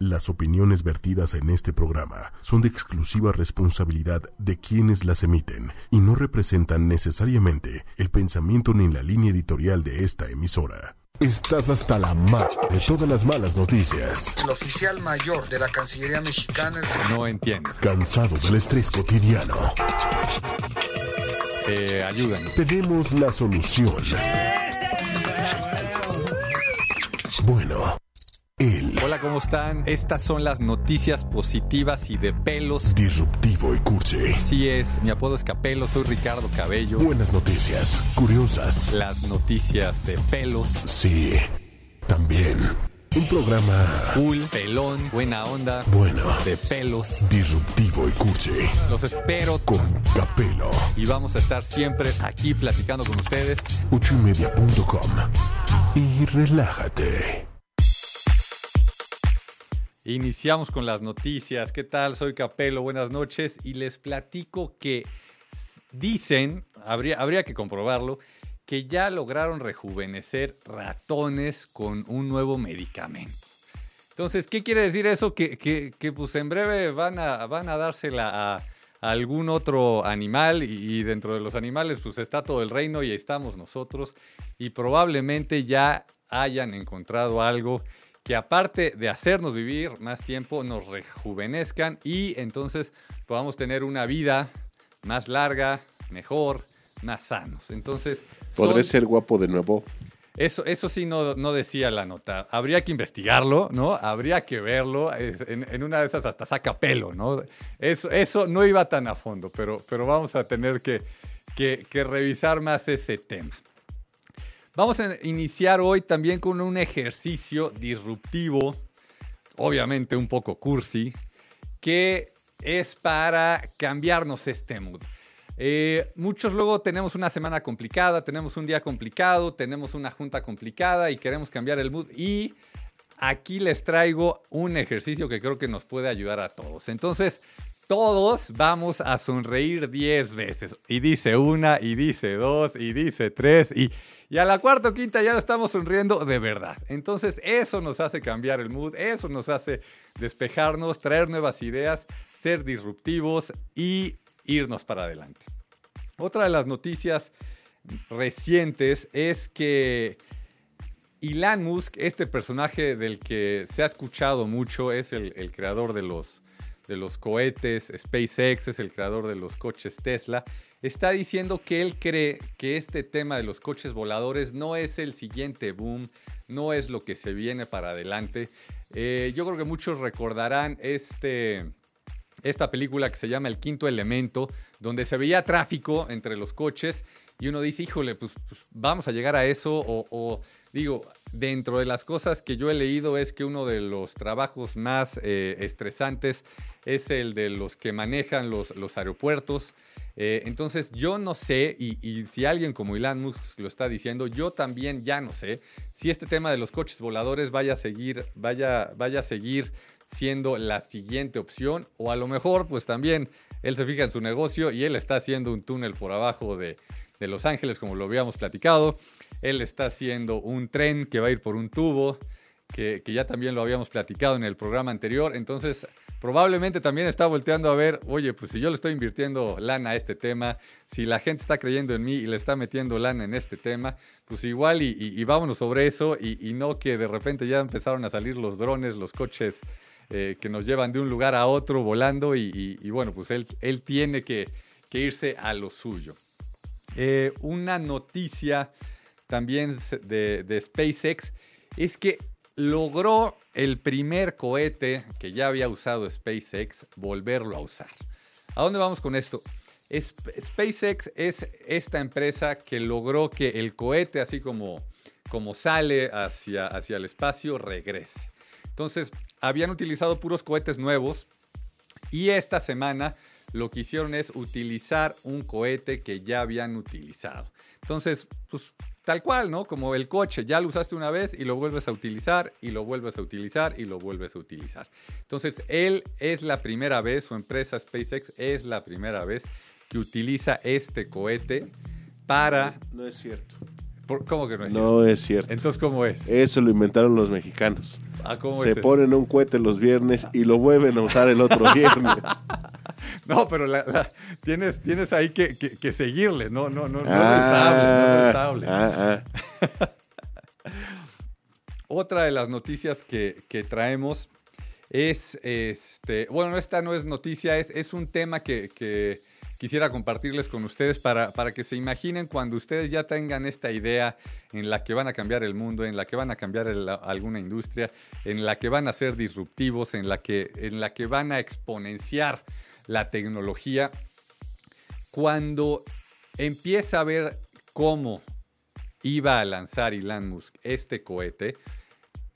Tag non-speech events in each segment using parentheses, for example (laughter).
Las opiniones vertidas en este programa son de exclusiva responsabilidad de quienes las emiten y no representan necesariamente el pensamiento ni la línea editorial de esta emisora. Estás hasta la mar de todas las malas noticias. El oficial mayor de la Cancillería Mexicana, el. No entiendo. Cansado del estrés cotidiano. Eh, ayúdanos. Tenemos la solución. Bueno, Hola, ¿cómo están? Estas son las noticias positivas y de pelos. disruptivo y cursi. Así es, mi apodo es Capelo, soy Ricardo Cabello. Buenas noticias, curiosas. Las noticias de pelos. Sí, también. Un programa Cool, pelón, buena onda, bueno, de pelos. disruptivo y cursi. Los espero Con Capelo. y vamos a estar siempre aquí platicando con ustedes. ochoymedia.com. Y relájate. Iniciamos con las noticias. ¿Qué tal? Soy Capelo, buenas noches. Y les platico que dicen, habría, habría que comprobarlo, que ya lograron rejuvenecer ratones con un nuevo medicamento. Entonces, ¿qué quiere decir eso? Que, que- que, pues en breve van a, van a dársela a, a algún otro animal y, y dentro de los animales pues está todo el reino y ahí estamos nosotros y probablemente ya hayan encontrado algo que aparte de hacernos vivir más tiempo, nos rejuvenezcan y entonces podamos tener una vida más larga, mejor, más sanos. Entonces, Podré son- ser guapo de nuevo. eso, eso sí no, no decía la nota. Habría que investigarlo, ¿no? Habría que verlo. En, en una de esas hasta saca pelo, ¿no? Eso, eso no iba tan a fondo, pero, pero vamos a tener que, que- que revisar más ese tema. Vamos a iniciar hoy también con un ejercicio disruptivo, obviamente un poco cursi, que es para cambiarnos este mood. Eh, muchos luego tenemos una semana complicada, tenemos un día complicado, tenemos una junta complicada y queremos cambiar el mood. Y aquí les traigo un ejercicio que creo que nos puede ayudar a todos. Entonces, todos vamos a sonreír 10 veces. Y dice una, y dice dos, y dice tres, y, y a la cuarta o quinta ya estamos sonriendo de verdad. Entonces, eso nos hace cambiar el mood, eso nos hace despejarnos, traer nuevas ideas, ser disruptivos y irnos para adelante. Otra de las noticias recientes es que Elon Musk, este personaje del que se ha escuchado mucho, es el, el creador de los, de los cohetes SpaceX, es el creador de los coches Tesla, está diciendo que él cree que este tema de los coches voladores no es el siguiente boom, no es lo que se viene para adelante. Eh, yo creo que muchos recordarán este, esta película que se llama El Quinto Elemento, donde se veía tráfico entre los coches y uno dice, híjole, pues, pues, vamos a llegar a eso o, o, digo, dentro de las cosas que yo he leído es que uno de los trabajos más eh, estresantes es el de los que manejan los, los aeropuertos. Eh, entonces yo no sé, y, si alguien como Elon Musk lo está diciendo, yo también ya no sé si este tema de los coches voladores vaya a seguir, vaya, vaya a seguir siendo la siguiente opción o a lo mejor pues también él se fija en su negocio y él está haciendo un túnel por abajo de, de Los Ángeles como lo habíamos platicado, él está haciendo un tren que va a ir por un tubo que, ya también lo habíamos platicado en el programa anterior, entonces probablemente también está volteando a ver, oye, pues si yo le estoy invirtiendo lana a este tema, si la gente está creyendo en mí y le está metiendo lana en este tema, pues igual y, vámonos sobre eso y, no que de repente ya empezaron a salir los drones, los coches eh, que nos llevan de un lugar a otro volando y, bueno, pues él, él tiene que, que irse a lo suyo. Eh, una noticia también de, SpaceX es que logró el primer cohete que ya había usado SpaceX volverlo a usar. ¿A dónde vamos con esto? Es- SpaceX es esta empresa que logró que el cohete, así como, como sale hacia, hacia el espacio, regrese. Entonces, habían utilizado puros cohetes nuevos y esta semana lo que hicieron es utilizar un cohete que ya habían utilizado. Entonces, pues tal cual, ¿no? Como el coche, ya lo usaste una vez y lo vuelves a utilizar y lo vuelves a utilizar y lo vuelves a utilizar. Entonces, él es la primera vez, su empresa SpaceX es la primera vez que utiliza este cohete para No es cierto. ¿Cómo que no es cierto? No es cierto. Entonces, ¿cómo es? Eso lo inventaron los mexicanos. Ah, ¿cómo Se es eso? ponen un cohete los viernes y lo vuelven a usar el otro viernes. (laughs) No, pero la- la- tienes, tienes ahí que, que- que seguirle, no, no, no, no Ah, no ah, ah. (laughs) Otra de las noticias que, que traemos es, este, bueno, esta no es noticia, es, es un tema que quisiera compartirles con ustedes para, para que se imaginen cuando ustedes ya tengan esta idea en la que van a cambiar el mundo, en la que van a cambiar alguna industria, en la que van a ser disruptivos, en la que, en la que van a exponenciar la tecnología. Cuando empieza a ver cómo iba a lanzar Elon Musk este cohete,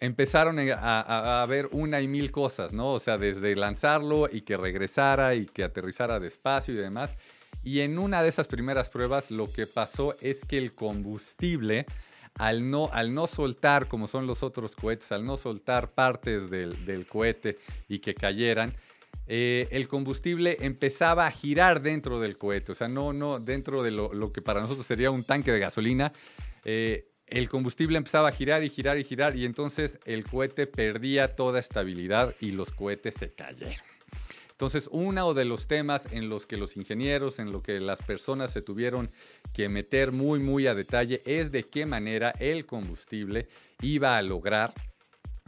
empezaron a, a- a ver una y mil cosas, ¿no? O sea, desde lanzarlo y que regresara y que aterrizara despacio y demás. Y en una de esas primeras pruebas lo que pasó es que el combustible, al no, al no soltar, como son los otros cohetes, al no soltar partes del, del cohete y que cayeran, eh, el combustible empezaba a girar dentro del cohete, o sea, no, no dentro de lo, lo que para nosotros sería un tanque de gasolina. eh, el combustible empezaba a girar y girar y girar y entonces el cohete perdía toda estabilidad y los cohetes se cayeron. Entonces, uno de los temas en los que los ingenieros, en lo que las personas se tuvieron que meter muy, muy a detalle es de qué manera el combustible iba a lograr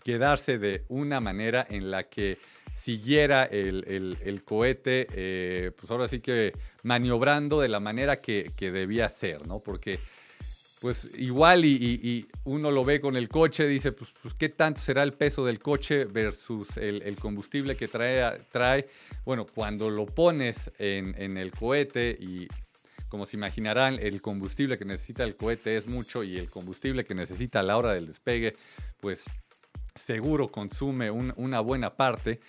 quedarse de una manera en la que siguiera el, cohete, eh, pues ahora sí que maniobrando de la manera que, que debía ser, ¿no? Porque pues igual y, uno lo ve con el coche, dice, pues, pues, ¿qué tanto será el peso del coche versus el, combustible que trae, trae? Bueno, cuando lo pones en, el cohete y como se imaginarán, el combustible que necesita el cohete es mucho y el combustible que necesita a la hora del despegue, pues seguro consume un- una buena parte.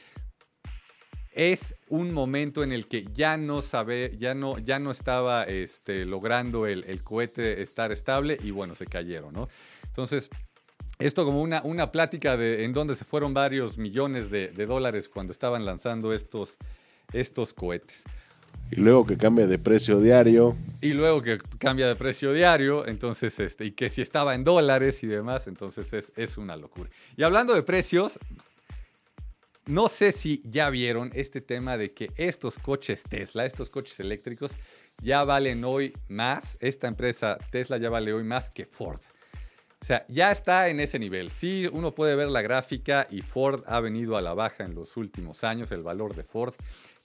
Es un momento en el que ya no sabe, ya no, ya no estaba este, logrando el, el cohete estar estable y bueno, se cayeron, ¿no? Entonces, esto como una, una plática de, en donde se fueron varios millones de, de dólares cuando estaban lanzando estos, estos cohetes. Y luego que cambia de precio diario. Y luego que cambia de precio diario, entonces, este, y que si estaba en dólares y demás, entonces es, es una locura. Y hablando de precios, no sé si ya vieron este tema de que estos coches Tesla, estos coches eléctricos, ya valen hoy más, esta empresa Tesla ya vale hoy más que Ford. O sea, ya está en ese nivel. Sí, uno puede ver la gráfica y Ford ha venido a la baja en los últimos años, el valor de Ford.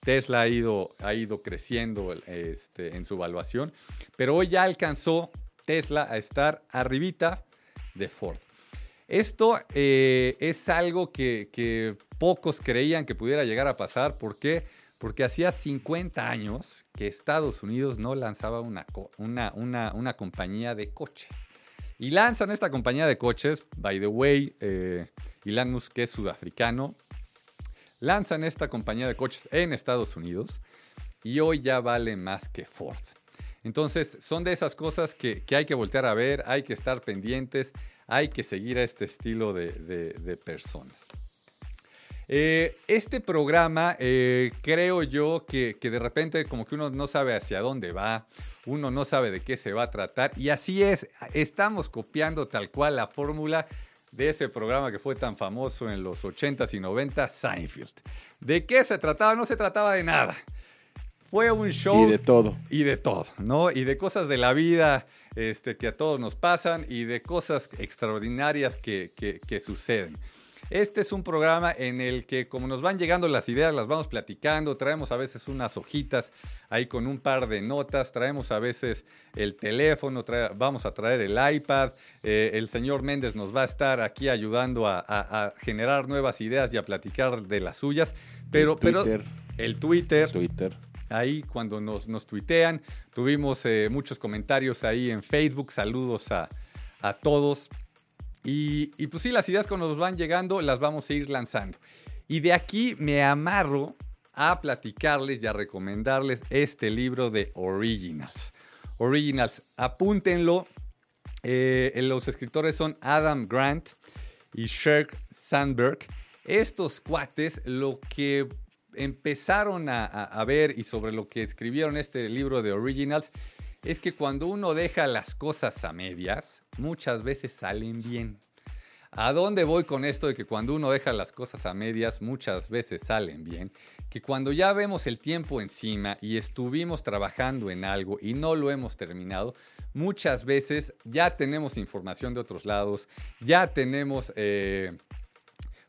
Tesla ha ido, ha ido creciendo este, en su valuación, pero hoy ya alcanzó Tesla a estar arribita de Ford. Esto eh, es algo que, pocos creían que pudiera llegar a pasar. ¿Por qué? Porque hacía 50 años que Estados Unidos no lanzaba una, una, una, una compañía de coches. Y lanzan esta compañía de coches, by the way, eh, Elon Musk es sudafricano, lanzan esta compañía de coches en Estados Unidos y hoy ya vale más que Ford. Entonces, son de esas cosas que, que hay que voltear a ver, hay que estar pendientes, hay que seguir a este estilo de, personas. Eh, este programa, eh, creo yo que, que de repente como que uno no sabe hacia dónde va, uno no sabe de qué se va a tratar y así es, estamos copiando tal cual la fórmula de ese programa que fue tan famoso en los 80s y 90s, Seinfeld. ¿De qué se trataba? No se trataba de nada. Fue un show Y de todo. y de todo, ¿no? Y de cosas de la vida este, que a todos nos pasan y de cosas extraordinarias que, que- que suceden. Este es un programa en el que como nos van llegando las ideas, las vamos platicando, traemos a veces unas hojitas ahí con un par de notas, traemos a veces el teléfono, trae- vamos a traer el iPad, eh, el señor Méndez nos va a estar aquí ayudando a, a- a generar nuevas ideas y a platicar de las suyas, pero, pero Twitter. el Twitter, Twitter. Ahí cuando nos, nos tuitean. Tuvimos eh, muchos comentarios ahí en Facebook. Saludos a, todos. Y, pues sí, las ideas cuando nos van llegando las vamos a ir lanzando. Y de aquí me amarro a platicarles y a recomendarles este libro de Originals. Originals, apúntenlo. Eh, los escritores son Adam Grant y Shirk Sandberg. Estos cuates lo que empezaron a, ver y sobre lo que escribieron este libro de Originals es que cuando uno deja las cosas a medias, muchas veces salen bien. ¿A dónde voy con esto de que cuando uno deja las cosas a medias muchas veces salen bien? Que cuando ya vemos el tiempo encima y estuvimos trabajando en algo y no lo hemos terminado, muchas veces ya tenemos información de otros lados, ya tenemos eh,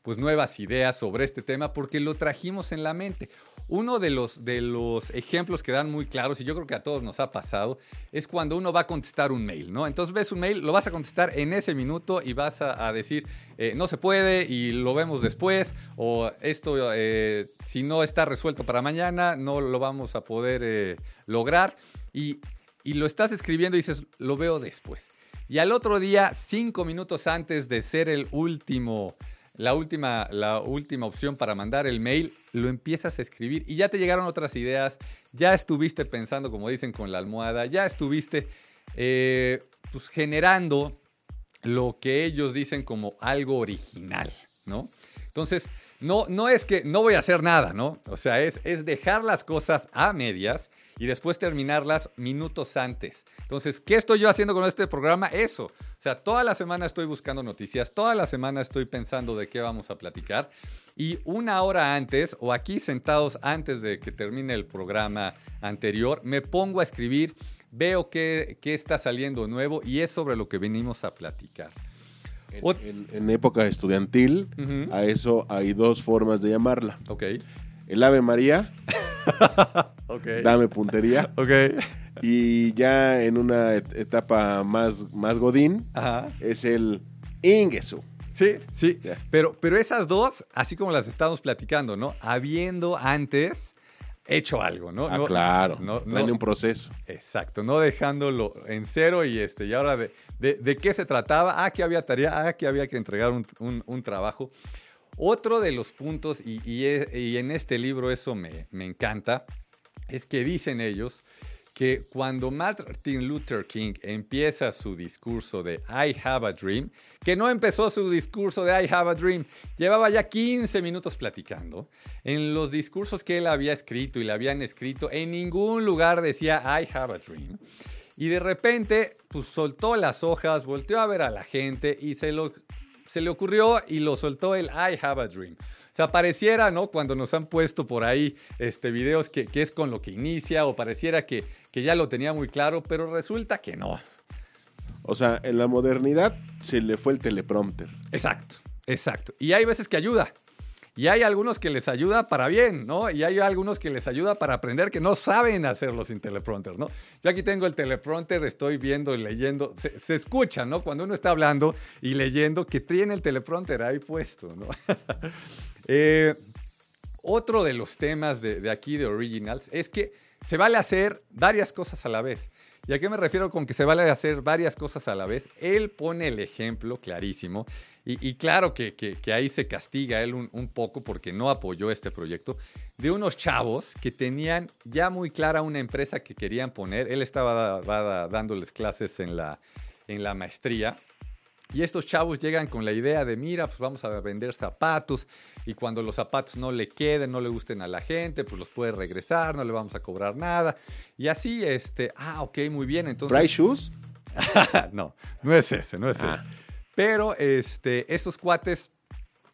pues nuevas ideas sobre este tema porque lo trajimos en la mente. Uno de los, de los ejemplos que dan muy claros, y yo creo que a todos nos ha pasado, es cuando uno va a contestar un mail, ¿no? Entonces ves un mail, lo vas a contestar en ese minuto y vas a, decir, eh, no se puede y lo vemos después, o esto, eh, si no está resuelto para mañana, no lo vamos a poder eh, lograr. Y, y lo estás escribiendo y dices, lo veo después. Y al otro día, cinco minutos antes de ser el último la última, la última opción para mandar el mail, lo empiezas a escribir y ya te llegaron otras ideas, ya estuviste pensando, como dicen, con la almohada, ya estuviste eh, pues, generando lo que ellos dicen como algo original, ¿no? Entonces, no, no es que no voy a hacer nada, ¿no? O sea, es, es dejar las cosas a medias y después terminarlas minutos antes. Entonces, ¿qué estoy yo haciendo con este programa? Eso. O sea, toda la semana estoy buscando noticias, toda la semana estoy pensando de qué vamos a platicar y una hora antes o aquí sentados antes de que termine el programa anterior, me pongo a escribir, veo qué, qué está saliendo nuevo y es sobre lo que venimos a platicar. En, época estudiantil, a eso hay dos formas de llamarla. Ok. El Ave María. (laughs) Dame puntería. (laughs) Ok. Y ya en una etapa más, más godín, es el Ingesu. Sí, sí. Pero, pero esas dos, así como las estamos platicando, ¿no? Habiendo antes hecho algo, ¿no? Ah, claro. No, no, un proceso. Exacto, no dejándolo en cero y este, y ahora de, de, qué se trataba, ah, que había tarea, ah, que había que entregar un, un trabajo. Otro de los puntos, y, y, en este libro eso me, me encanta, es que dicen ellos que cuando Martin Luther King empieza su discurso de I Have a Dream, que no empezó su discurso de I Have a Dream, llevaba ya 15 minutos platicando. En los discursos que él había escrito y le habían escrito, en ningún lugar decía I Have a Dream. Y de repente, pues soltó las hojas, volteó a ver a la gente y se, lo, se le ocurrió y lo soltó el I Have a Dream. O sea, pareciera, ¿no? Cuando nos han puesto por ahí este, videos que, es con lo que inicia o pareciera que, que ya lo tenía muy claro, pero resulta que no. O sea, en la modernidad se le fue el teleprompter. Exacto, exacto. Y hay veces que ayuda. Y hay algunos que les ayuda para bien, ¿no? Y hay algunos que les ayuda para aprender que no saben hacerlo sin teleprompter, ¿no? Yo aquí tengo el teleprompter, estoy viendo y leyendo. Se, escucha, ¿no? Cuando uno está hablando y leyendo que tiene el teleprompter ahí puesto, ¿no? (laughs) Eh, otro de los temas de, aquí de Originals es que se vale hacer varias cosas a la vez. ¿Y a qué me refiero con que se vale hacer varias cosas a la vez? Él pone el ejemplo clarísimo y, claro que, ahí se castiga él un, poco porque no apoyó este proyecto de unos chavos que tenían ya muy clara una empresa que querían poner. Él estaba dándoles clases en la, en la maestría y estos chavos llegan con la idea de, mira, pues vamos a vender zapatos y cuando los zapatos no le queden, no le gusten a la gente, pues los puede regresar, no le vamos a cobrar nada. Y así, este, ah, ok, muy bien. Entonces, ¿Price shoes? (laughs) no, no es ese, no es ah. ese. Pero este, estos cuates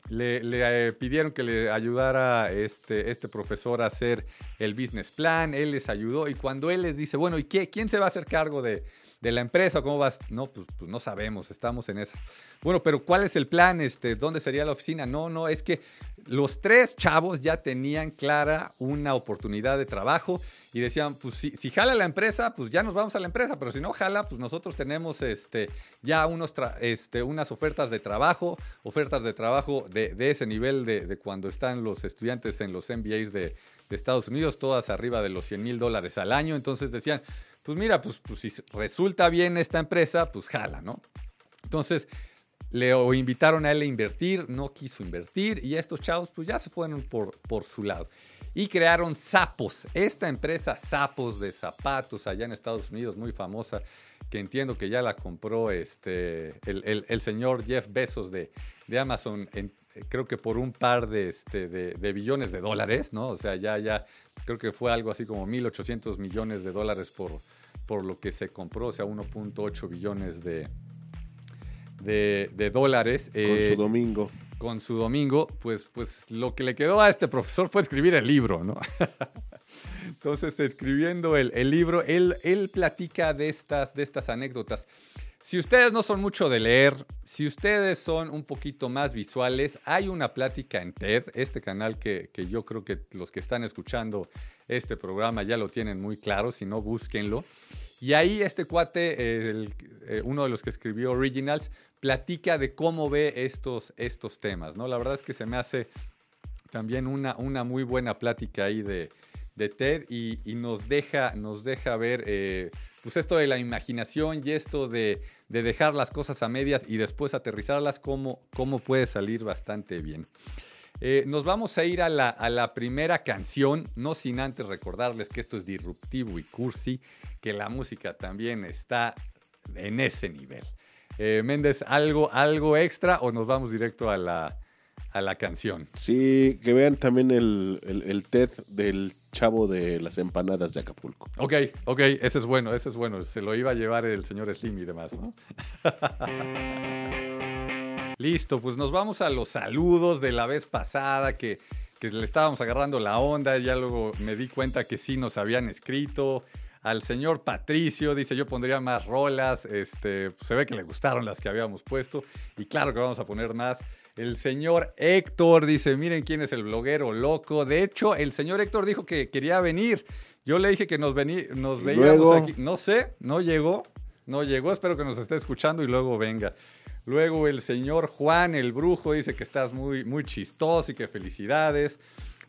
le, eh, pidieron que le ayudara este, este profesor a hacer el business plan, él les ayudó y cuando él les dice, bueno, ¿y qué, quién se va a hacer cargo de, de la empresa, ¿cómo vas? No, pues, pues, no sabemos, estamos en esas. Bueno, pero ¿cuál es el plan? Este, ¿Dónde sería la oficina? No, no, es que los tres chavos ya tenían clara una oportunidad de trabajo y decían, pues si, si jala la empresa, pues ya nos vamos a la empresa, pero si no jala, pues nosotros tenemos este, ya unos este, unas ofertas de trabajo, ofertas de trabajo de, ese nivel de, de, cuando están los estudiantes en los MBAs de, de Estados Unidos, todas arriba de los 100 mil dólares al año. Entonces decían, pues mira, pues, pues, si resulta bien esta empresa, pues jala, ¿no? Entonces le invitaron a él a invertir, no quiso invertir y estos chavos pues ya se fueron por, por su lado. Y crearon Zapos, esta empresa Zapos de zapatos allá en Estados Unidos, muy famosa, que entiendo que ya la compró este, el, señor Jeff Bezos de, de Amazon, creo que por un par de, este, de, de, billones de dólares, ¿no? O sea, ya, ya creo que fue algo así como 1.800 millones de dólares por, por lo que se compró, o sea, 1.8 billones de, de, dólares. Con su eh, domingo. Con su domingo, pues, pues lo que le quedó a este profesor fue escribir el libro, ¿no? (laughs) Entonces, escribiendo el, el libro, él, él platica de estas, de estas anécdotas. Si ustedes no son mucho de leer, si ustedes son un poquito más visuales, hay una plática en TED, este canal que, que yo creo que los que están escuchando este programa ya lo tienen muy claro, si no, búsquenlo. Y ahí este cuate, eh, uno de los que escribió Originals, platica de cómo ve estos, estos temas, ¿no? La verdad es que se me hace también una, una muy buena plática ahí de, de TED y, nos, deja, nos deja ver eh, pues esto de la imaginación y esto de, dejar las cosas a medias y después aterrizarlas, cómo, cómo puede salir bastante bien. Eh, nos vamos a ir a la, a la, primera canción, no sin antes recordarles que esto es disruptivo y cursi, que la música también está en ese nivel. Eh, Méndez, ¿algo, ¿algo extra o nos vamos directo a la, a la canción? Sí, que vean también el, el, TED del chavo de las empanadas de Acapulco. Ok, ok, ese es bueno, ese es bueno. Se lo iba a llevar el señor Slim y demás, ¿no? (laughs) Listo, pues nos vamos a los saludos de la vez pasada que, le estábamos agarrando la onda. Ya luego me di cuenta que sí nos habían escrito. Al señor Patricio dice yo pondría más rolas. Este, se ve que le gustaron las que habíamos puesto. Y claro que vamos a poner más. El señor Héctor dice, miren quién es el bloguero loco. De hecho, el señor Héctor dijo que quería venir. Yo le dije que nos, nos veíamos aquí. No sé, no llegó. No llegó, espero que nos esté escuchando y luego venga. Luego el señor Juan, el brujo, dice que estás muy, muy chistoso y que felicidades.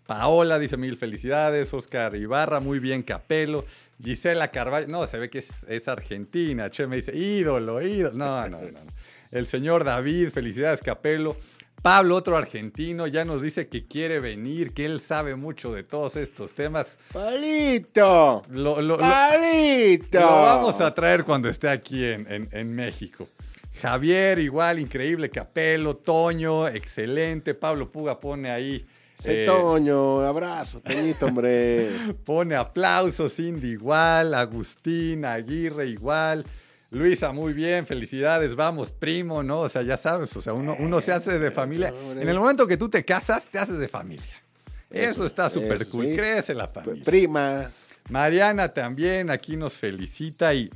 Paola dice mil felicidades. Oscar Ibarra, muy bien, Capelo. Gisela Carvalho, no, se ve que es, argentina. Che me dice, ídolo, ídolo. No, no, no. El señor David, felicidades, Capelo. Pablo, otro argentino, ya nos dice que quiere venir, que él sabe mucho de todos estos temas. ¡Palito! Lo, ¡Palito! Lo vamos a traer cuando esté aquí en, en México. Javier, igual, increíble. Capelo, Toño, excelente. Pablo Puga pone ahí. Sí, eh, Toño, abrazo, Toñito, hombre. (laughs) pone aplausos, Cindy igual, Agustín, Aguirre igual. Luisa, muy bien, felicidades, vamos, primo, ¿no? O sea, ya sabes, o sea, uno, uno se hace de familia. En el momento que tú te casas, te haces de familia. Eso, está súper cool, crece la familia. Prima. Mariana también aquí nos felicita y,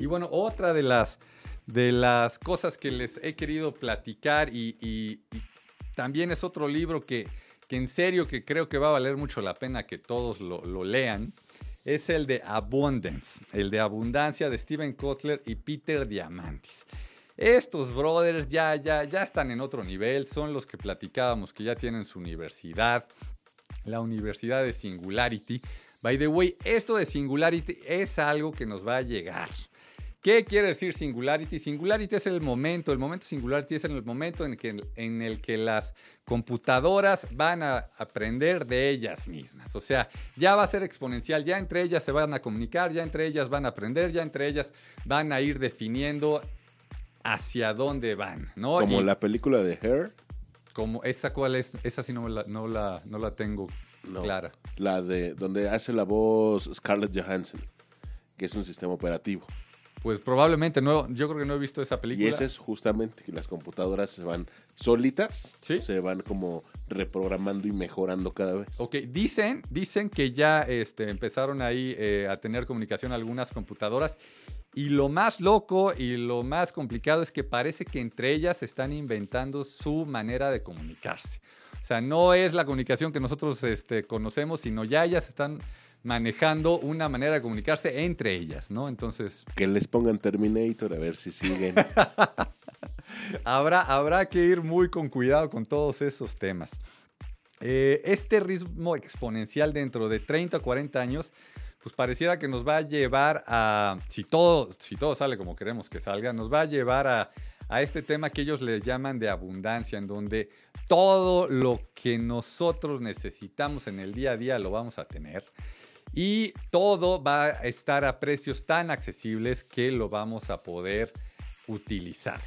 y bueno, otra de las de las cosas que les he querido platicar y, también es otro libro que, en serio que creo que va a valer mucho la pena que todos lo, lean. Es el de Abundance, el de Abundancia de Steven Kotler y Peter Diamantis. Estos brothers ya, ya, ya están en otro nivel, son los que platicábamos que ya tienen su universidad, la Universidad de Singularity. By the way, esto de Singularity es algo que nos va a llegar. ¿Qué quiere decir singularity? Singularity es el momento, el momento singularity es en el momento en, que, en el que las computadoras van a aprender de ellas mismas. O sea, ya va a ser exponencial, ya entre ellas se van a comunicar, ya entre ellas van a aprender, ya entre ellas van a ir definiendo hacia dónde van, ¿no? Como la película de Her. Como esa cuál es, esa sí no la, no la, no la tengo clara. La de donde hace la voz Scarlett Johansson, que es un sistema operativo. Pues probablemente no, yo creo que no he visto esa película. Y ese es justamente que las computadoras se van solitas, se van como reprogramando y mejorando cada vez. Ok, dicen, dicen que ya este, empezaron ahí eh, a tener comunicación algunas computadoras y lo más loco y lo más complicado es que parece que entre ellas están inventando su manera de comunicarse. O sea, no es la comunicación que nosotros este, conocemos, sino ya ellas están manejando una manera de comunicarse entre ellas, ¿no? Entonces... Que les pongan Terminator a ver si siguen. (laughs) habrá, habrá que ir muy con cuidado con todos esos temas. Eh, este ritmo exponencial dentro de 30 o 40 años, pues pareciera que nos va a llevar a, si todo, si todo sale como queremos que salga, nos va a llevar a, a este tema que ellos le llaman de abundancia, en donde todo lo que nosotros necesitamos en el día a día lo vamos a tener y todo va a estar a precios tan accesibles que lo vamos a poder utilizar.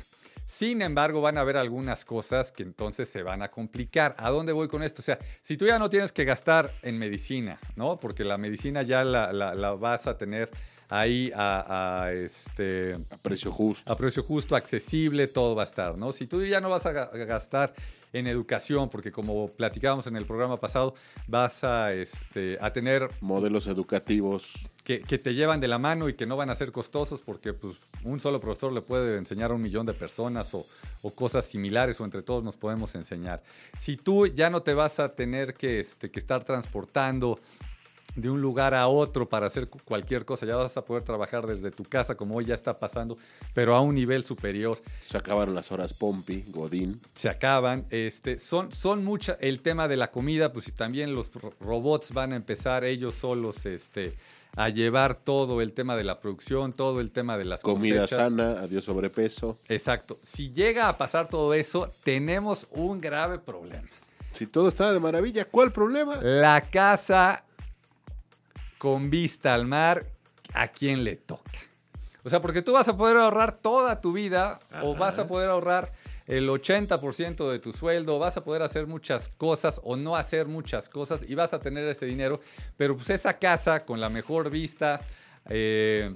Sin embargo, van a haber algunas cosas que entonces se van a complicar. ¿A dónde voy con esto? O sea, si tú ya no tienes que gastar en medicina, ¿no? Porque la medicina ya la, vas a tener ahí a, este, a precio justo. A precio justo, accesible, todo va a estar, ¿no? Si tú ya no vas a gastar en educación, porque como platicábamos en el programa pasado, vas a, este, a tener... Modelos educativos. Que, te llevan de la mano y que no van a ser costosos porque pues, un solo profesor le puede enseñar a un millón de personas o, o, cosas similares o entre todos nos podemos enseñar. Si tú ya no te vas a tener que, este, que estar transportando de un lugar a otro para hacer cualquier cosa. Ya vas a poder trabajar desde tu casa como hoy ya está pasando, pero a un nivel superior. Se acabaron las horas Pompi, Godín. Se acaban. Este, son, son mucha, el tema de la comida, pues también los robots van a empezar ellos solos este, a llevar todo el tema de la producción, todo el tema de las Comida sana, adiós sobrepeso. Exacto. Si llega a pasar todo eso, tenemos un grave problema. Si todo está de maravilla, ¿cuál problema? La casa con vista al mar, ¿a quién le toca? O sea, porque tú vas a poder ahorrar toda tu vida o vas a poder ahorrar el 80% de tu sueldo, vas a poder hacer muchas cosas o no hacer muchas cosas y vas a tener ese dinero, pero pues esa casa con la mejor vista eh,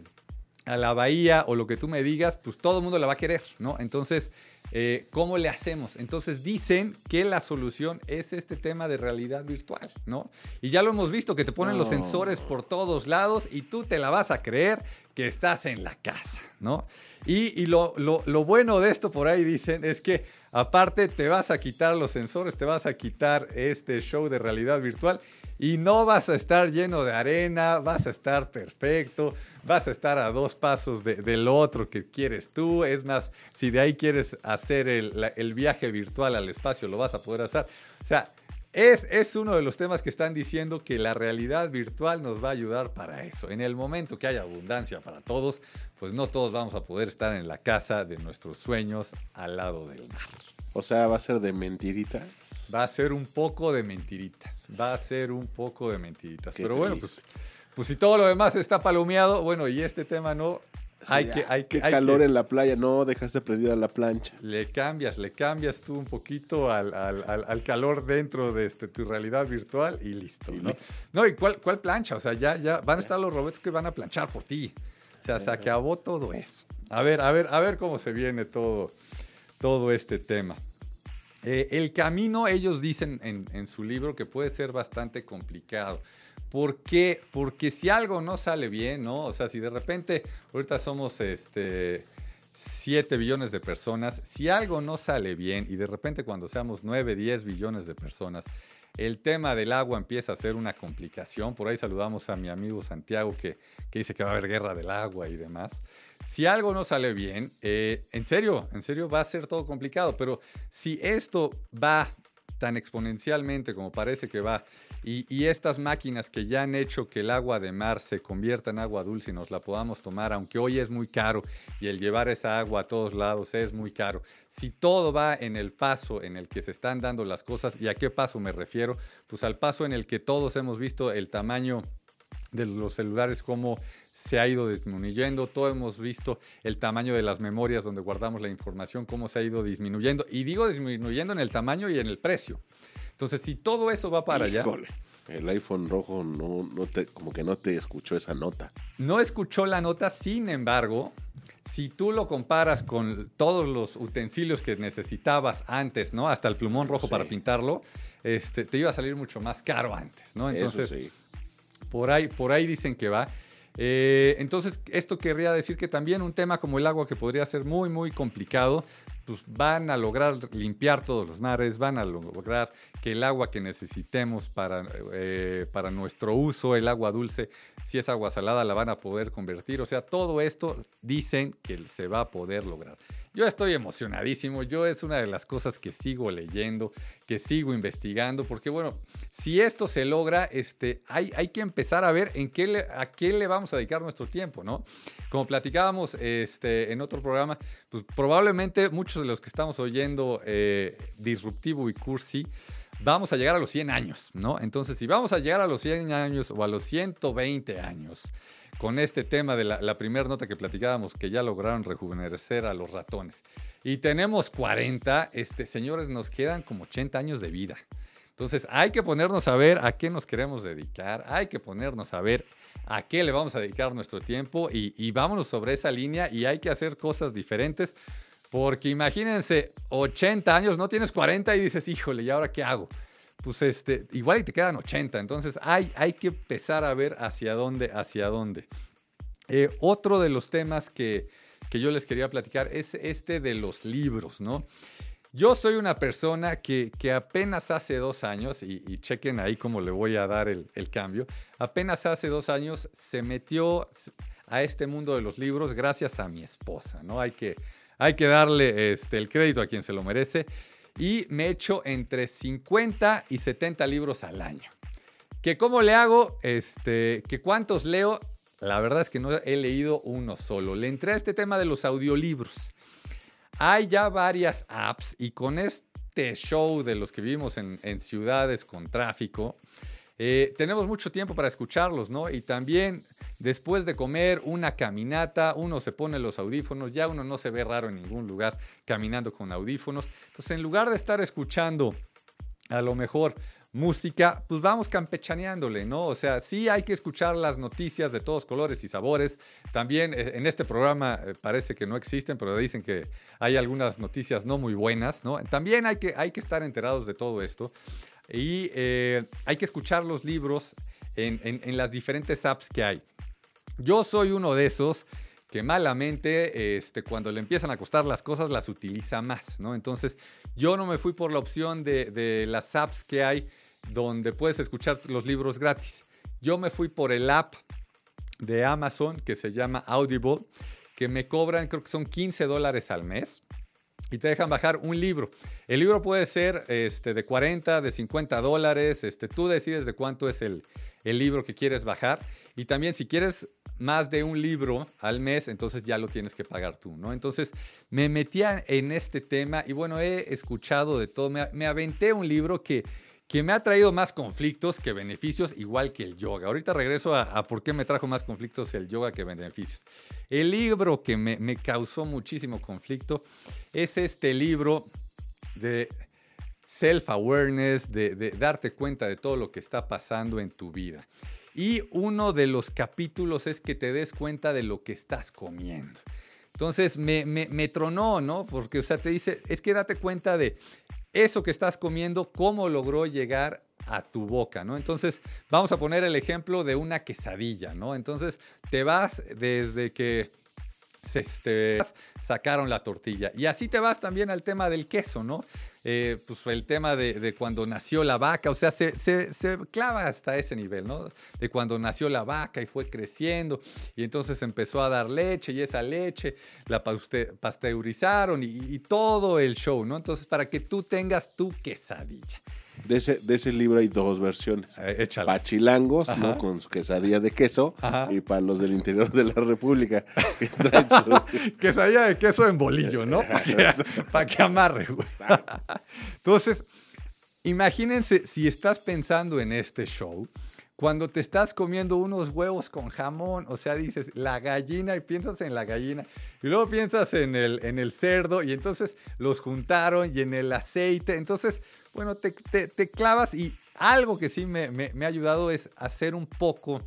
a la bahía o lo que tú me digas, pues todo el mundo la va a querer, ¿no? Entonces, eh, ¿Cómo le hacemos? Entonces dicen que la solución es este tema de realidad virtual, ¿no? Y ya lo hemos visto, que te ponen los sensores por todos lados y tú te la vas a creer que estás en la casa, ¿no? Y, lo, lo bueno de esto por ahí dicen es que aparte te vas a quitar los sensores, te vas a quitar este show de realidad virtual y no vas a estar lleno de arena, vas a estar perfecto, vas a estar a dos pasos del otro que quieres tú. Es más, si de ahí quieres hacer el, viaje virtual al espacio, lo vas a poder hacer. O sea, es, es, uno de los temas que están diciendo que la realidad virtual nos va a ayudar para eso. En el momento que haya abundancia para todos, pues no todos vamos a poder estar en la casa de nuestros sueños al lado del mar. O sea, va a ser de mentiritas. Va a ser un poco de mentiritas. Va a ser un poco de mentiritas. Pero bueno, pues, pues si todo lo demás está palomeado, bueno, y este tema no, hay que, hay Qué calor en la playa, no dejaste prendida la plancha. Le cambias, le cambias tú un poquito al, calor dentro de este, tu realidad virtual y listo, ¿no? No, ¿y cuál, cuál plancha? O sea, ya, ya van a estar los robots que van a planchar por ti. O sea, se acabó todo eso. A ver, a ver, a ver cómo se viene todo todo este tema. Eh, el camino, ellos dicen en, su libro que puede ser bastante complicado. ¿Por qué? Porque si algo no sale bien, ¿no? O sea, si de repente, ahorita somos este, 7 billones de personas, si algo no sale bien y de repente cuando seamos 9, 10 billones de personas, el tema del agua empieza a ser una complicación. Por ahí saludamos a mi amigo Santiago que, que dice que va a haber guerra del agua y demás si algo no sale bien, eh, en serio, en serio va a ser todo complicado, pero si esto va tan exponencialmente como parece que va, y, estas máquinas que ya han hecho que el agua de mar se convierta en agua dulce y nos la podamos tomar, aunque hoy es muy caro y el llevar esa agua a todos lados es muy caro, si todo va en el paso en el que se están dando las cosas, ¿y a qué paso me refiero? Pues al paso en el que todos hemos visto el tamaño de los celulares como se ha ido disminuyendo. Todos hemos visto el tamaño de las memorias donde guardamos la información, cómo se ha ido disminuyendo. Y digo disminuyendo en el tamaño y en el precio. Entonces, si todo eso va para Híjole. El iPhone rojo no, no te, como que no te escuchó esa nota. No escuchó la nota, sin embargo, si tú lo comparas con todos los utensilios que necesitabas antes, ¿no? Hasta el plumón rojo para pintarlo, este, te iba a salir mucho más caro antes, ¿no? Entonces, por, ahí, por ahí dicen que va. Eh, entonces, esto querría decir que también un tema como el agua, que podría ser muy, muy complicado, pues van a lograr limpiar todos los mares, van a lograr que el agua que necesitemos para, eh, para nuestro uso, el agua dulce, si es agua salada, la van a poder convertir. O sea, todo esto dicen que se va a poder lograr. Yo estoy emocionadísimo, yo es una de las cosas que sigo leyendo, que sigo investigando, porque bueno, si esto se logra, este, hay, hay que empezar a ver en qué a qué le vamos a dedicar nuestro tiempo, ¿no? Como platicábamos este, en otro programa, pues probablemente muchos de los que estamos oyendo eh, Disruptivo y Cursi, vamos a llegar a los 100 años, ¿no? Entonces, si vamos a llegar a los 100 años o a los 120 años, con este tema de la, primera nota que platicábamos, que ya lograron rejuvenecer a los ratones. Y tenemos 40, este, señores, nos quedan como 80 años de vida. Entonces hay que ponernos a ver a qué nos queremos dedicar, hay que ponernos a ver a qué le vamos a dedicar nuestro tiempo y, y vámonos sobre esa línea y hay que hacer cosas diferentes. Porque imagínense, 80 años, no tienes 40 y dices, híjole, ¿y ahora qué hago? Pues este, igual y te quedan 80. Entonces hay, hay que empezar a ver hacia dónde, hacia dónde. Eh, otro de los temas que, que yo les quería platicar es este de los libros, ¿no? Yo soy una persona que, que apenas hace dos años, y, y, chequen ahí cómo le voy a dar el, el, cambio, apenas hace dos años se metió a este mundo de los libros gracias a mi esposa, ¿no? Hay que, hay que darle este, el crédito a quien se lo merece. Y me echo entre 50 y 70 libros al año. ¿Que cómo le hago? Este, ¿Que cuántos leo? La verdad es que no he leído uno solo. Le entré a este tema de los audiolibros. Hay ya varias apps y con este show de los que vivimos en, ciudades con tráfico, eh, tenemos mucho tiempo para escucharlos, ¿no? Y también después de comer una caminata, uno se pone los audífonos, ya uno no se ve raro en ningún lugar caminando con audífonos. Entonces, en lugar de estar escuchando a lo mejor música, pues vamos campechaneándole, ¿no? O sea, sí hay que escuchar las noticias de todos colores y sabores. También eh, en este programa eh, parece que no existen, pero dicen que hay algunas noticias no muy buenas, ¿no? También hay que, hay que estar enterados de todo esto. Y eh, hay que escuchar los libros en, las diferentes apps que hay. Yo soy uno de esos que malamente, este, cuando le empiezan a costar las cosas, las utiliza más, ¿no? Entonces, yo no me fui por la opción de, de, las apps que hay donde puedes escuchar los libros gratis. Yo me fui por el app de Amazon que se llama Audible, que me cobran, creo que son 15 dólares al mes. Y te dejan bajar un libro. El libro puede ser este, de 40, de 50 dólares. Este, tú decides de cuánto es el, el libro que quieres bajar. Y también si quieres más de un libro al mes, entonces ya lo tienes que pagar tú, ¿no? Entonces me metía en este tema y bueno, he escuchado de todo. Me, me aventé un libro que, que me ha traído más conflictos que beneficios, igual que el yoga. Ahorita regreso a, por qué me trajo más conflictos el yoga que beneficios. El libro que me, me causó muchísimo conflicto es este libro de self-awareness, de, de darte cuenta de todo lo que está pasando en tu vida. Y uno de los capítulos es que te des cuenta de lo que estás comiendo. Entonces me, tronó, ¿no? Porque, o sea, te dice, es que date cuenta de eso que estás comiendo, cómo logró llegar a tu boca, ¿no? Entonces, vamos a poner el ejemplo de una quesadilla, ¿no? Entonces, te vas desde que se este, sacaron la tortilla. Y así te vas también al tema del queso, ¿no? Eh, pues el tema de, de, cuando nació la vaca, o sea, se, se, clava hasta ese nivel, ¿no? De cuando nació la vaca y fue creciendo y entonces empezó a dar leche y esa leche la pasteurizaron y, y todo el show, ¿no? Entonces, para que tú tengas tu quesadilla. De ese, de ese libro hay dos versiones. Eh, Pachilangos, Ajá. ¿no? Con su quesadilla de queso. Ajá. Y para los del interior de la República. (laughs) Que su... (laughs) quesadilla de queso en bolillo, ¿no? Para que, (laughs) que, amarre, güey. Entonces, imagínense si estás pensando en este show. Cuando te estás comiendo unos huevos con jamón, o sea, dices la gallina y piensas en la gallina, y luego piensas en el, en el cerdo, y entonces los juntaron y en el aceite. Entonces, bueno, te, te, te clavas y algo que sí me, me, me, ha ayudado es hacer un poco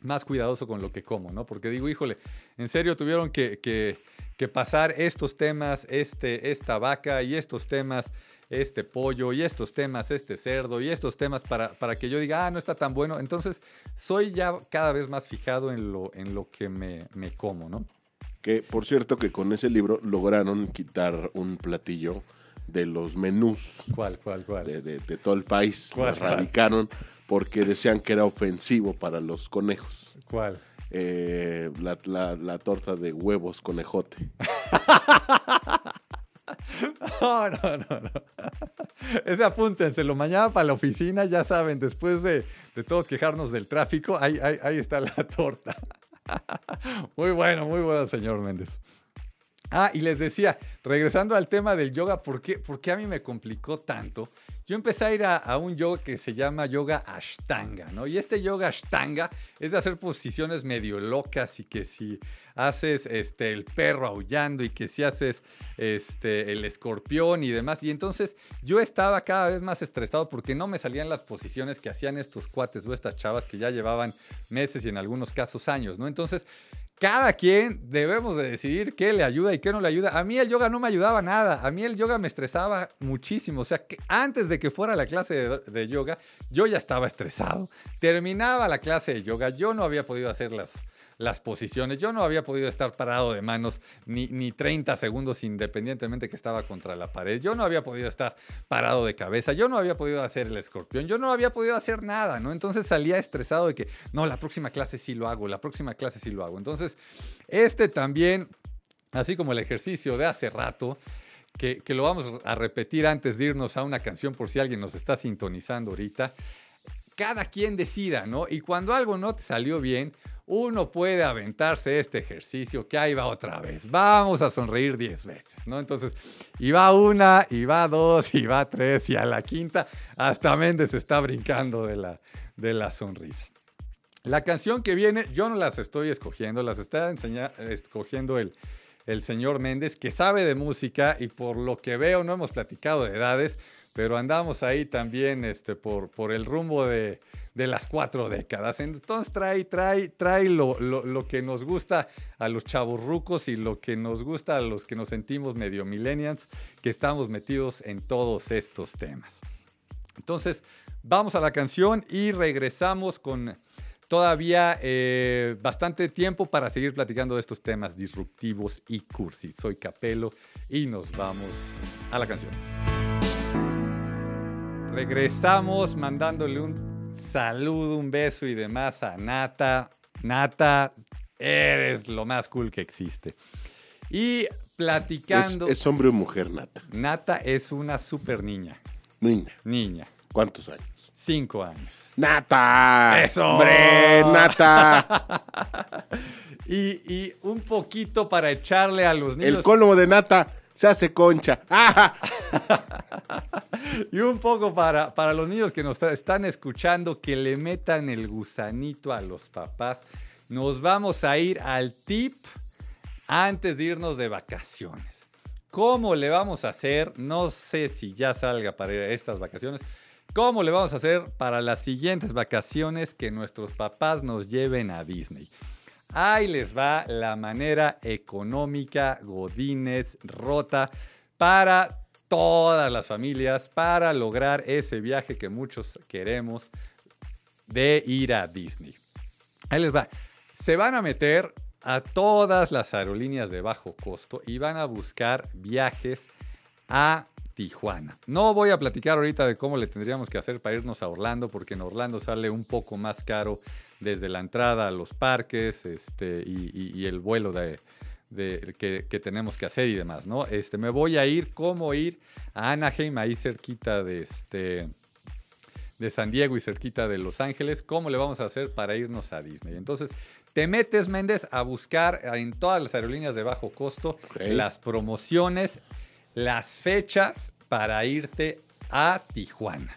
más cuidadoso con lo que como, ¿no? Porque digo, híjole, en serio tuvieron que, que, que pasar estos temas, este, esta vaca y estos temas, este pollo y estos temas, este cerdo y estos temas para, para que yo diga, ah, no está tan bueno. Entonces, soy ya cada vez más fijado en lo, en lo que me, me como, ¿no? Que, por cierto, que con ese libro lograron quitar un platillo de los menús. ¿Cuál, cuál, cuál? De, de, de todo el país. ¿Cuál, lo radicaron porque decían que era ofensivo para los conejos. ¿Cuál? Eh, la, la, la, torta de huevos conejote. (laughs) no, no, no, no. Ese apúntenselo. Mañana para la oficina, ya saben, después de, de todos quejarnos del tráfico, ahí, ahí, ahí está la torta. (laughs) muy bueno, muy bueno, señor Méndez. Ah, y les decía, regresando al tema del yoga, ¿por qué, ¿por qué a mí me complicó tanto? Yo empecé a ir a, un yoga que se llama yoga ashtanga, ¿no? Y este yoga ashtanga es de hacer posiciones medio locas y que si haces este, el perro aullando y que si haces este, el escorpión y demás. Y entonces yo estaba cada vez más estresado porque no me salían las posiciones que hacían estos cuates o estas chavas que ya llevaban meses y en algunos casos años, ¿no? Entonces cada quien debemos de decidir qué le ayuda y qué no le ayuda. A mí el yoga no me ayudaba nada. A mí el yoga me estresaba muchísimo. O sea, que antes de que fuera la clase de, de yoga, yo ya estaba estresado. Terminaba la clase de yoga, yo no había podido hacer las, las posiciones. Yo no había podido estar parado de manos ni, ni 30 segundos independientemente que estaba contra la pared. Yo no había podido estar parado de cabeza. Yo no había podido hacer el escorpión. Yo no había podido hacer nada, ¿no? Entonces salía estresado de que, no, la próxima clase sí lo hago, la próxima clase sí lo hago. Entonces, este también, así como el ejercicio de hace rato, que, que, lo vamos a repetir antes de irnos a una canción por si alguien nos está sintonizando ahorita. Cada quien decida, ¿no? Y cuando algo no te salió bien, uno puede aventarse este ejercicio que ahí va otra vez. Vamos a sonreír 10 veces, ¿no? Entonces, y va una, y va dos, y va tres, y a la quinta, hasta Méndez está brincando de la, de la sonrisa. La canción que viene, yo no las estoy escogiendo, las está escogiendo el, el señor Méndez, que sabe de música y por lo que veo, no hemos platicado de edades, pero andamos ahí también este, por, por el rumbo de, de las cuatro décadas. Entonces trae, trae, trae lo, lo, que nos gusta a los chavos rucos y lo que nos gusta a los que nos sentimos medio millennials, que estamos metidos en todos estos temas. Entonces, vamos a la canción y regresamos con todavía eh, bastante tiempo para seguir platicando de estos temas disruptivos y cursis. Soy Capelo y nos vamos a la canción. Regresamos mandándole un saludo, un beso y demás a Nata. Nata, eres lo más cool que existe. Y platicando. ¿Es, hombre o mujer, Nata? Nata es una super niña. Niña. Niña. ¿Cuántos años? Cinco años. ¡Nata! ¡Eso! ¡Hombre, Nata! (laughs) y, y un poquito para echarle a los niños. El colmo de Nata se hace concha. (laughs) y un poco para, para los niños que nos están escuchando, que le metan el gusanito a los papás. Nos vamos a ir al tip antes de irnos de vacaciones. ¿Cómo le vamos a hacer? No sé si ya salga para estas vacaciones. ¿Cómo le vamos a hacer para las siguientes vacaciones que nuestros papás nos lleven a Disney? Ahí les va la manera económica, Godínez, rota, para todas las familias, para lograr ese viaje que muchos queremos de ir a Disney. Ahí les va. Se van a meter a todas las aerolíneas de bajo costo y van a buscar viajes a Tijuana. No voy a platicar ahorita de cómo le tendríamos que hacer para irnos a Orlando, porque en Orlando sale un poco más caro desde la entrada a los parques este, y, el vuelo de, que, tenemos que hacer y demás, ¿no? Este, me voy a ir, ¿cómo ir a Anaheim, ahí cerquita de, este, de San Diego y cerquita de Los Ángeles? ¿Cómo le vamos a hacer para irnos a Disney? Entonces, te metes, Méndez, a buscar en todas las aerolíneas de bajo costo las promociones, las fechas para irte a Tijuana.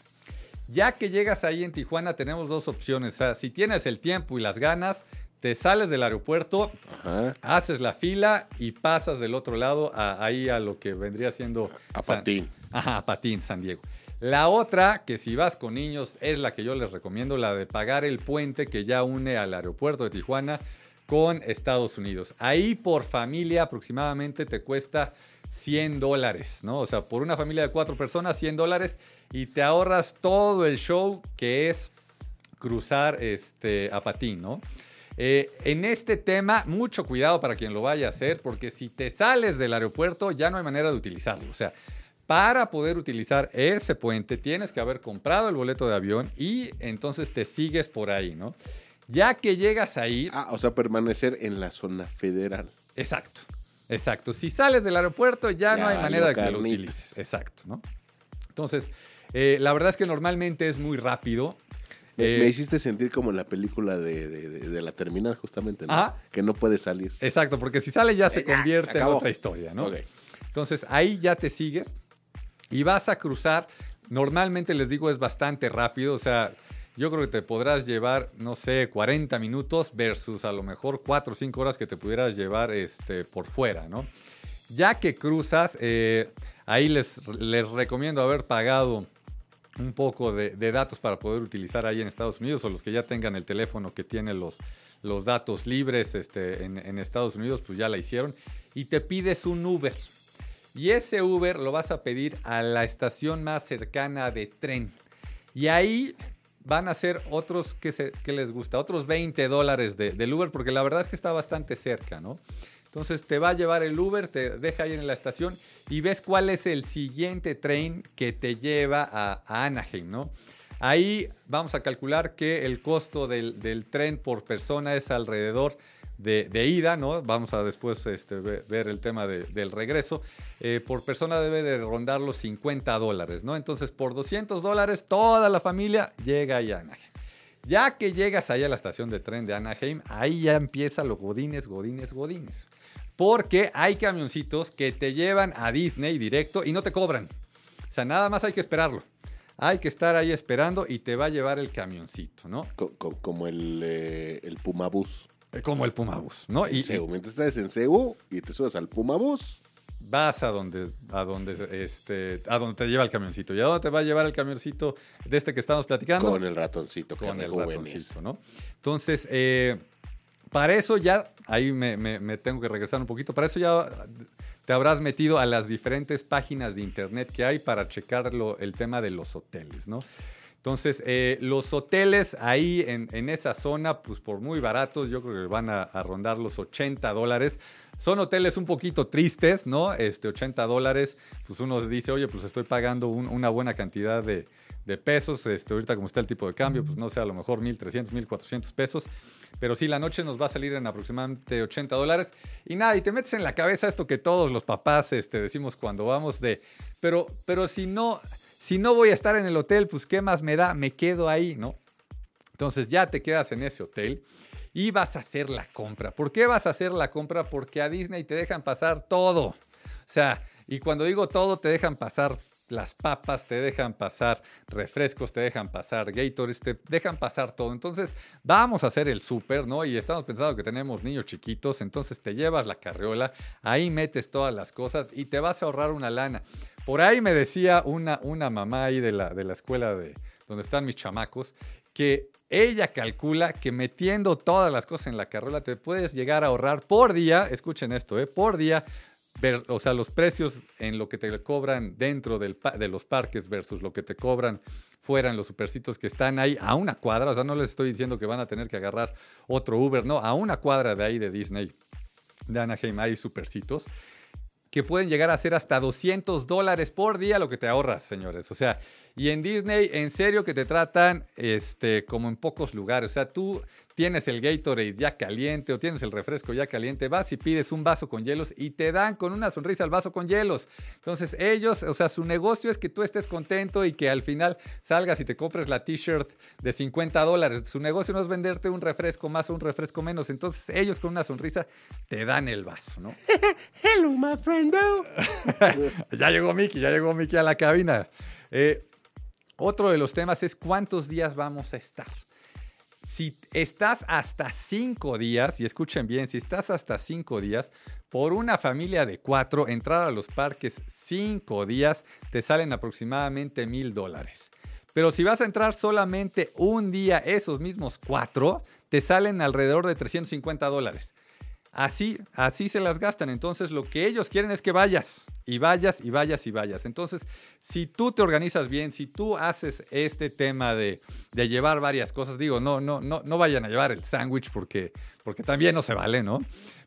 Ya que llegas ahí en Tijuana, tenemos dos opciones. si tienes el tiempo y las ganas, te sales del aeropuerto, haces la fila y pasas del otro lado ahí a lo que vendría siendo... A Patín. Ajá, a Patín, San Diego. La otra, que si vas con niños, es la que yo les recomiendo, la de pagar el puente que ya une al aeropuerto de Tijuana con Estados Unidos. Ahí por familia aproximadamente te cuesta 100 dólares, ¿no? O sea, por una familia de cuatro personas, 100 dólares y te ahorras todo el show que es cruzar este, a patín, ¿no? Eh, en este tema, mucho cuidado para quien lo vaya a hacer, porque si te sales del aeropuerto ya no hay manera de utilizarlo. O sea, para poder utilizar ese puente tienes que haber comprado el boleto de avión y entonces te sigues por ahí, ¿no? Ya que llegas ahí... Ah, o sea, permanecer en la zona federal. Exacto, exacto. Si sales del aeropuerto ya, no hay manera de que lo utilices. Exacto, ¿no? Entonces, eh, la verdad es que normalmente es muy rápido. me eh, hiciste sentir como en la película de, la terminal, justamente, ¿no? Que no puede salir. Exacto, porque si sale ya se convierte en otra historia, ¿no? Entonces ahí ya te sigues y vas a cruzar. Normalmente les digo es bastante rápido, o sea, yo creo que te podrás llevar, no sé, 40 minutos versus a lo mejor 4 o 5 horas que te pudieras llevar este, por fuera, ¿no? Ya que cruzas, eh, ahí les, les recomiendo haber pagado un poco de, datos para poder utilizar ahí en Estados Unidos o los que ya tengan el teléfono que tiene los, los datos libres este, en, Estados Unidos, pues ya la hicieron. Y te pides un Uber. Y ese Uber lo vas a pedir a la estación más cercana de tren. Y ahí van a ser otros que, se, que les gusta, otros 20 dólares de, del Uber, porque la verdad es que está bastante cerca, ¿no? Entonces te va a llevar el Uber, te deja ahí en la estación y ves cuál es el siguiente tren que te lleva a, Anaheim, ¿no? Ahí vamos a calcular que el costo del, tren por persona es alrededor de, ida, ¿no? Vamos a después este, ver el tema del regreso. Eh, por persona debe de rondar los 50 dólares, ¿no? Entonces por 200 dólares toda la familia llega a Anaheim. Ya que llegas ahí a la estación de tren de Anaheim, ahí ya empieza los godines, godines, godines. Porque hay camioncitos que te llevan a Disney directo y no te cobran. O sea, nada más hay que esperarlo. Hay que estar ahí esperando y te va a llevar el camioncito, ¿no? como el, eh, el Pumabús. Eh, como el Pumabús, ¿no? y, Mientras estás en CEU y te subes al Pumabús. Vas a donde, a donde, este, a donde te lleva el camioncito. ¿Y a dónde te va a llevar el camioncito de este que estamos platicando? Con el ratoncito. Con el ratoncito, ¿no? Entonces, eh, para eso ya, ahí me, tengo que regresar un poquito, para eso ya te habrás metido a las diferentes páginas de internet que hay para checar el tema de los hoteles, ¿no? Entonces, eh, los hoteles ahí en, esa zona, pues por muy baratos, yo creo que van a, rondar los 80 dólares. Son hoteles un poquito tristes, ¿no? Este, 80 dólares, pues uno dice, oye, pues estoy pagando una buena cantidad de, de pesos. Este, ahorita como está el tipo de cambio, pues no sé, a lo mejor 1.300, 1.400 pesos. Pero sí, la noche nos va a salir en aproximadamente 80 dólares. Y nada, y te metes en la cabeza esto que todos los papás este, decimos cuando vamos de, pero, pero si no, si no voy a estar en el hotel, pues ¿qué más me da? Me quedo ahí, ¿no? Entonces ya te quedas en ese hotel y vas a hacer la compra. ¿Por qué vas a hacer la compra? Porque a Disney te dejan pasar todo. O sea, y cuando digo todo, te dejan pasar las papas, te dejan pasar refrescos, te dejan pasar Gatorades, te dejan pasar todo. Entonces, vamos a hacer el súper, ¿no? Y estamos pensando que tenemos niños chiquitos, entonces te llevas la carriola, ahí metes todas las cosas y te vas a ahorrar una lana. Por ahí me decía una, una mamá ahí de la, de la escuela de donde están mis chamacos, que ella calcula que metiendo todas las cosas en la carriola te puedes llegar a ahorrar por día, escuchen esto, ¿eh? por día o sea, los precios en lo que te cobran dentro del, de los parques versus lo que te cobran fuera en los supercitos que están ahí a una cuadra. O sea, no les estoy diciendo que van a tener que agarrar otro Uber, no, a una cuadra de ahí de Disney, de Anaheim, hay supercitos que pueden llegar a ser hasta 200 dólares por día lo que te ahorras, señores. O sea, y en Disney, en serio que te tratan este, como en pocos lugares. O sea, tú tienes el Gatorade ya caliente o tienes el refresco ya caliente, vas y pides un vaso con hielos y te dan con una sonrisa el vaso con hielos. Entonces ellos, o sea, su negocio es que tú estés contento y que al final salgas y te compres la t-shirt de 50 dólares. Su negocio no es venderte un refresco más o un refresco menos. Entonces ellos con una sonrisa te dan el vaso, ¿no? (laughs) Hello, my friend. (laughs) ya llegó Mickey, ya llegó Mickey a la cabina. Eh, otro de los temas es cuántos días vamos a estar si estás hasta cinco días, y escuchen bien, si estás hasta cinco días, por una familia de cuatro, entrar a los parques cinco días te salen aproximadamente mil dólares. Pero si vas a entrar solamente un día, esos mismos cuatro, te salen alrededor de 350 dólares. Así, así se las gastan. Entonces, lo que ellos quieren es que vayas y vayas y vayas y vayas. Entonces, si tú te organizas bien, si tú haces este tema de, llevar varias cosas, digo, no, no, no, no vayan a llevar el sándwich porque, porque también no se vale, ¿no?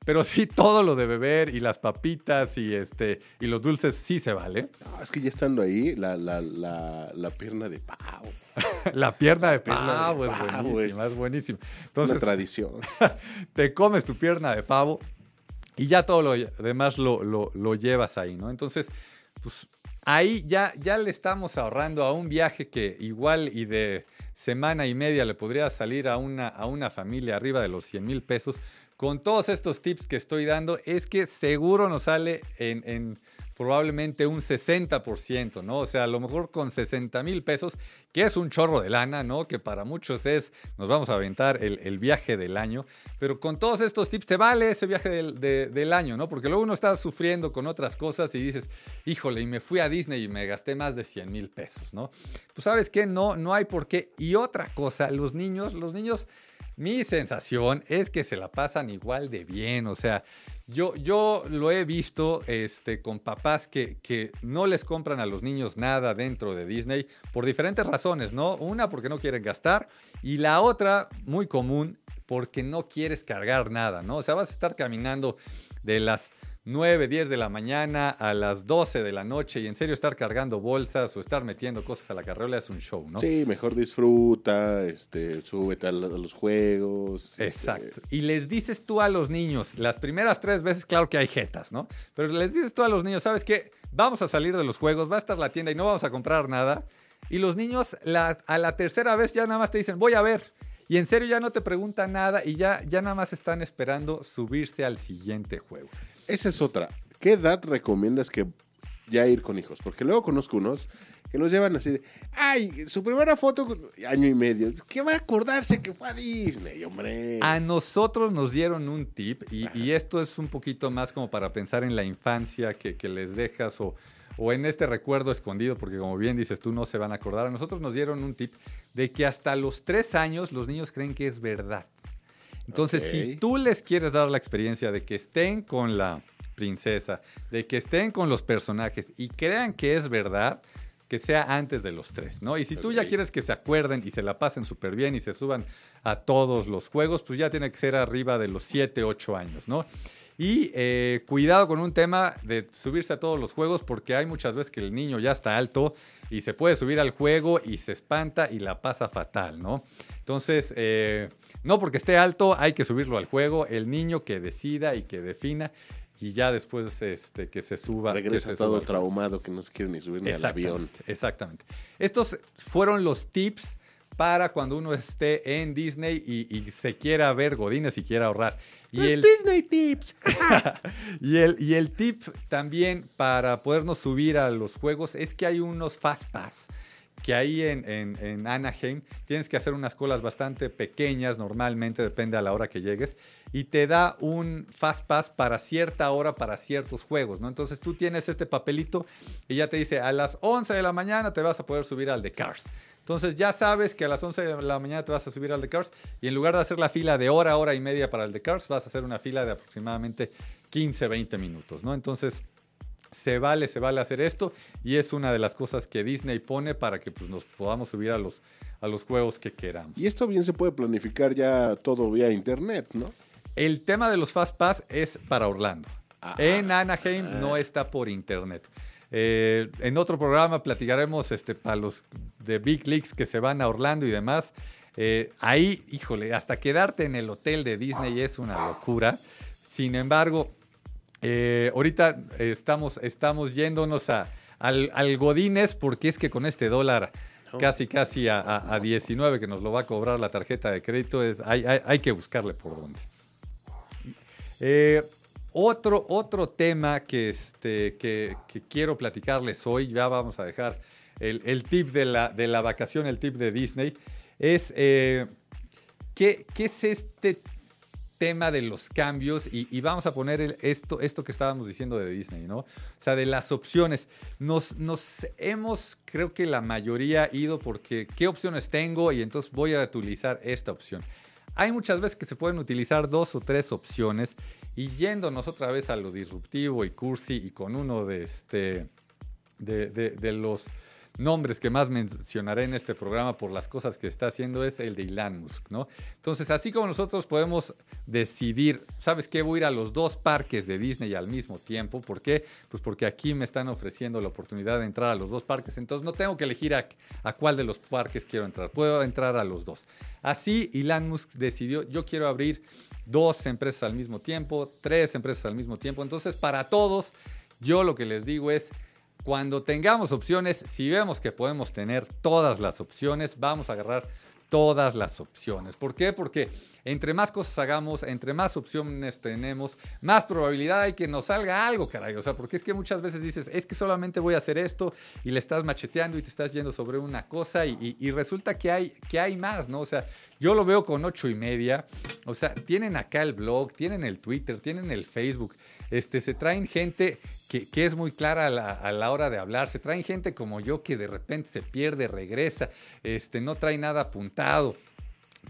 Pero sí todo lo de beber y las papitas y este y los dulces sí se vale. es que ya estando ahí, la, la, la, la pierna de pavo. (laughs) la pierna de pavo, es buenísima, es buenísima. Entonces, tradición. (laughs) te comes tu pierna de pavo y ya todo lo demás lo, lo, llevas ahí, ¿no? Entonces, pues ahí ya, ya le estamos ahorrando a un viaje que igual y de, semana y media le podría salir a una, a una familia arriba de los 100 mil pesos. Con todos estos tips que estoy dando, es que seguro nos sale en probablemente un 60%, ¿no? O sea, a lo mejor con 60 mil pesos, que es un chorro de lana, ¿no? Que para muchos es, nos vamos a aventar el, viaje del año, pero con todos estos tips te vale ese viaje del, año, ¿no? Porque luego uno está sufriendo con otras cosas y dices, híjole, y me fui a Disney y me gasté más de 100 mil pesos, ¿no? Pues sabes qué, no, no hay por qué. Y otra cosa, los niños, los niños... Mi sensación es que se la pasan igual de bien, o sea, yo, yo lo he visto este, con papás que, que no les compran a los niños nada dentro de Disney por diferentes razones, ¿no? Una, porque no quieren gastar y la otra, muy común, porque no quieres cargar nada, ¿no? O sea, vas a estar caminando de las 9, 10 de la mañana a las 12 de la noche y en serio estar cargando bolsas o estar metiendo cosas a la carriola es un show, ¿no? Sí, mejor disfruta, este, súbete a, los juegos. Este, Exacto. Y les dices tú a los niños, las primeras tres veces, claro que hay jetas, ¿no? Pero les dices tú a los niños, ¿sabes qué? Vamos a salir de los juegos, va a estar la tienda y no vamos a comprar nada. Y los niños a la tercera vez ya nada más te dicen, voy a ver. Y en serio ya no te preguntan nada y ya, ya nada más están esperando subirse al siguiente juego. Esa es otra. ¿Qué edad recomiendas que ya ir con hijos? Porque luego conozco unos que los llevan así de, ay, su primera foto, año y medio, ¿qué va a acordarse que fue a Disney, hombre? A nosotros nos dieron un tip y, esto es un poquito más como para pensar en la infancia que, les dejas o, o en este recuerdo escondido, porque como bien dices tú, no se van a acordar. A nosotros nos dieron un tip de que hasta los tres años los niños creen que es verdad. Entonces, si tú les quieres dar la experiencia de que estén con la princesa, de que estén con los personajes y crean que es verdad, que sea antes de los tres, ¿no? Y si tú ya quieres que se acuerden y se la pasen súper bien y se suban a todos los juegos, pues ya tiene que ser arriba de los 7, 8 años, ¿no? Y eh, cuidado con un tema de subirse a todos los juegos porque hay muchas veces que el niño ya está alto y se puede subir al juego y se espanta y la pasa fatal, ¿no? Entonces, eh, no porque esté alto hay que subirlo al juego, el niño que decida y que defina y ya después este, que se suba. Regresa todo traumado que no se quiere ni subir ni al avión. Exactamente. Estos fueron los tips para cuando uno esté en Disney y, se quiera ver Godines y quiera ahorrar. Y el, Disney Tips. (laughs) y, el, y el tip también para podernos subir a los juegos es que hay unos Fast Pass que ahí en, en, Anaheim tienes que hacer unas colas bastante pequeñas, normalmente depende a la hora que llegues, y te da un Fast Pass para cierta hora, para ciertos juegos, ¿no? Entonces tú tienes este papelito y ya te dice, a las 11 de la mañana te vas a poder subir al de Cars. Entonces ya sabes que a las 11 de la mañana te vas a subir al de Cars y en lugar de hacer la fila de hora, hora y media para el de Cars, vas a hacer una fila de aproximadamente 15, 20 minutos, ¿no? Entonces se vale, se vale hacer esto y es una de las cosas que Disney pone para que pues, nos podamos subir a los, a los juegos que queramos. Y esto bien se puede planificar ya todo vía internet, ¿no? El tema de los Fast Pass es para Orlando. Ah. en Anaheim no está por internet. Eh, en otro programa platicaremos este, para los de Big Leagues que se van a Orlando y demás. Eh, ahí, híjole, hasta quedarte en el hotel de Disney es una locura. Sin embargo, eh, ahorita estamos, estamos yéndonos a, al, al, Godines porque es que con este dólar casi casi a, 19 que nos lo va a cobrar la tarjeta de crédito, es, hay, hay, que buscarle por dónde. Eh, otro, otro tema que, este, que, quiero platicarles hoy, ya vamos a dejar el, tip de la, de la, vacación, el tip de Disney, es eh, ¿qué, ¿qué, es este tema de los cambios y, vamos a poner esto, esto que estábamos diciendo de Disney, ¿no? O sea, de las opciones. Nos, nos hemos, creo que la mayoría, ido porque qué opciones tengo y entonces voy a utilizar esta opción. Hay muchas veces que se pueden utilizar dos o tres opciones y yéndonos otra vez a lo disruptivo y cursi y con uno de, este, de, de los nombres que más mencionaré en este programa por las cosas que está haciendo es el de Elon Musk, ¿no? Entonces, así como nosotros podemos decidir, ¿sabes qué? Voy a ir a los dos parques de Disney al mismo tiempo. ¿Por qué? Pues porque aquí me están ofreciendo la oportunidad de entrar a los dos parques. Entonces, no tengo que elegir a, cuál de los parques quiero entrar. Puedo entrar a los dos. Así, Elon Musk decidió, yo quiero abrir dos empresas al mismo tiempo, tres empresas al mismo tiempo. Entonces, para todos, yo lo que les digo es Cuando tengamos opciones, si vemos que podemos tener todas las opciones, vamos a agarrar todas las opciones. ¿Por qué? Porque entre más cosas hagamos, entre más opciones tenemos, más probabilidad hay que nos salga algo, caray. O sea, porque es que muchas veces dices, es que solamente voy a hacer esto y le estás macheteando y te estás yendo sobre una cosa y, y resulta que hay, que hay más, ¿no? O sea, yo lo veo con ocho y media. O sea, tienen acá el blog, tienen el Twitter, tienen el Facebook. Este, se traen gente que, que es muy clara a la, a la, hora de hablar. Se traen gente como yo que de repente se pierde, regresa, este, no trae nada apuntado.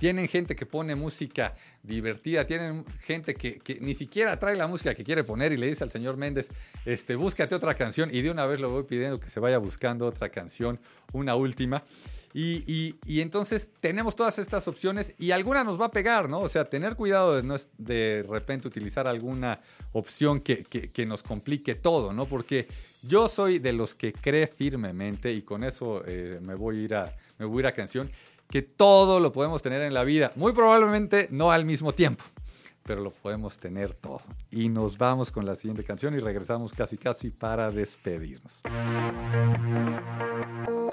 Tienen gente que pone música divertida, tienen gente que, que, ni siquiera trae la música que quiere poner y le dice al señor Méndez, este, búscate otra canción y de una vez lo voy pidiendo que se vaya buscando otra canción, una última. Y, entonces tenemos todas estas opciones y alguna nos va a pegar, ¿no? O sea, tener cuidado de no de repente utilizar alguna opción que, nos complique todo, ¿no? Porque yo soy de los que cree firmemente, y con eso eh, me, voy a ir a, me voy a ir a canción, que todo lo podemos tener en la vida. Muy probablemente no al mismo tiempo, pero lo podemos tener todo. Y nos vamos con la siguiente canción y regresamos casi casi para despedirnos.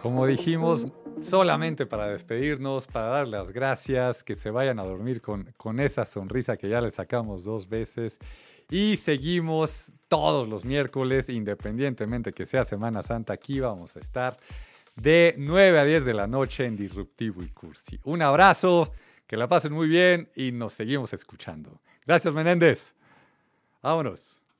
Como dijimos, solamente para despedirnos, para dar las gracias, que se vayan a dormir con, con esa sonrisa que ya le sacamos dos veces. Y seguimos todos los miércoles, independientemente que sea Semana Santa, aquí vamos a estar de 9 a 10 de la noche en Disruptivo y Cursi. Un abrazo, que la pasen muy bien y nos seguimos escuchando. Gracias, Menéndez. Vámonos.